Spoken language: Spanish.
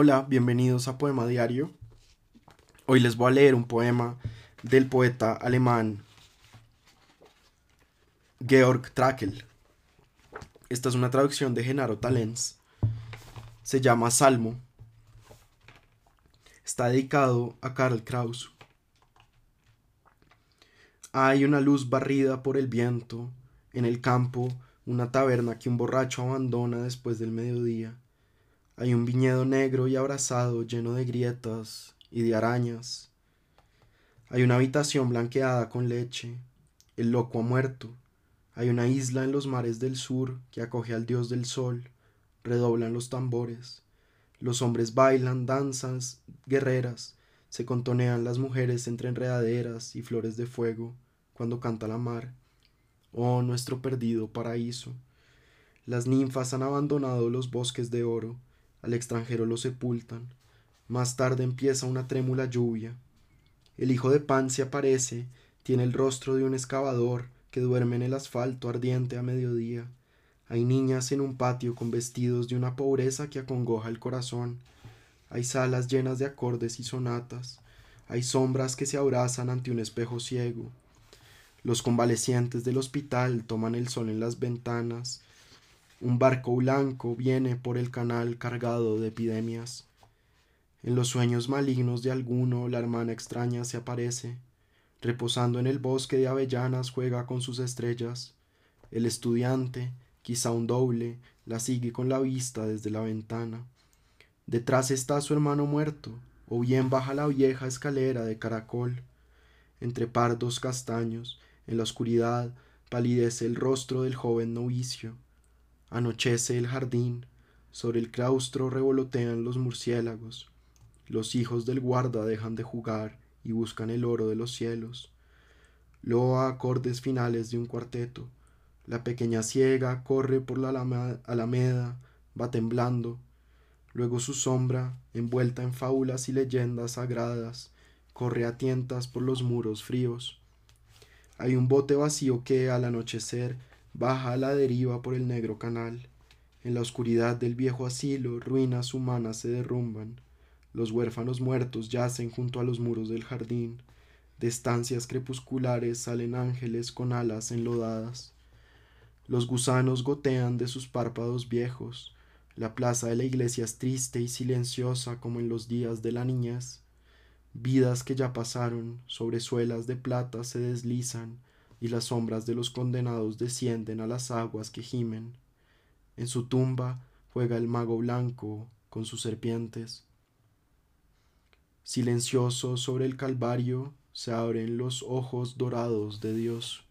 Hola, bienvenidos a Poema Diario. Hoy les voy a leer un poema del poeta alemán Georg Trakl. Esta es una traducción de Genaro Talens. Se llama Salmo. Está dedicado a Karl Kraus. Hay una luz barrida por el viento, en el campo, una taberna que un borracho abandona después del mediodía hay un viñedo negro y abrazado lleno de grietas y de arañas. Hay una habitación blanqueada con leche. El loco ha muerto. Hay una isla en los mares del sur que acoge al dios del sol. Redoblan los tambores. Los hombres bailan danzas guerreras. Se contonean las mujeres entre enredaderas y flores de fuego cuando canta la mar. Oh, nuestro perdido paraíso. Las ninfas han abandonado los bosques de oro al extranjero lo sepultan. Más tarde empieza una trémula lluvia. El hijo de Pan se aparece, tiene el rostro de un excavador que duerme en el asfalto ardiente a mediodía. Hay niñas en un patio con vestidos de una pobreza que acongoja el corazón. Hay salas llenas de acordes y sonatas. Hay sombras que se abrazan ante un espejo ciego. Los convalecientes del hospital toman el sol en las ventanas un barco blanco viene por el canal cargado de epidemias. En los sueños malignos de alguno la hermana extraña se aparece. Reposando en el bosque de avellanas juega con sus estrellas. El estudiante, quizá un doble, la sigue con la vista desde la ventana. Detrás está su hermano muerto, o bien baja la vieja escalera de caracol. Entre pardos castaños, en la oscuridad, palidece el rostro del joven novicio Anochece el jardín, sobre el claustro revolotean los murciélagos, los hijos del guarda dejan de jugar y buscan el oro de los cielos. Loa acordes finales de un cuarteto, la pequeña ciega corre por la alameda, va temblando, luego su sombra, envuelta en fábulas y leyendas sagradas, corre a tientas por los muros fríos. Hay un bote vacío que, al anochecer, baja a la deriva por el negro canal. En la oscuridad del viejo asilo, ruinas humanas se derrumban. Los huérfanos muertos yacen junto a los muros del jardín. De estancias crepusculares salen ángeles con alas enlodadas. Los gusanos gotean de sus párpados viejos. La plaza de la iglesia es triste y silenciosa como en los días de la niñez. Vidas que ya pasaron, sobre suelas de plata se deslizan, y las sombras de los condenados descienden a las aguas que gimen. En su tumba juega el mago blanco con sus serpientes. Silencioso sobre el Calvario se abren los ojos dorados de Dios.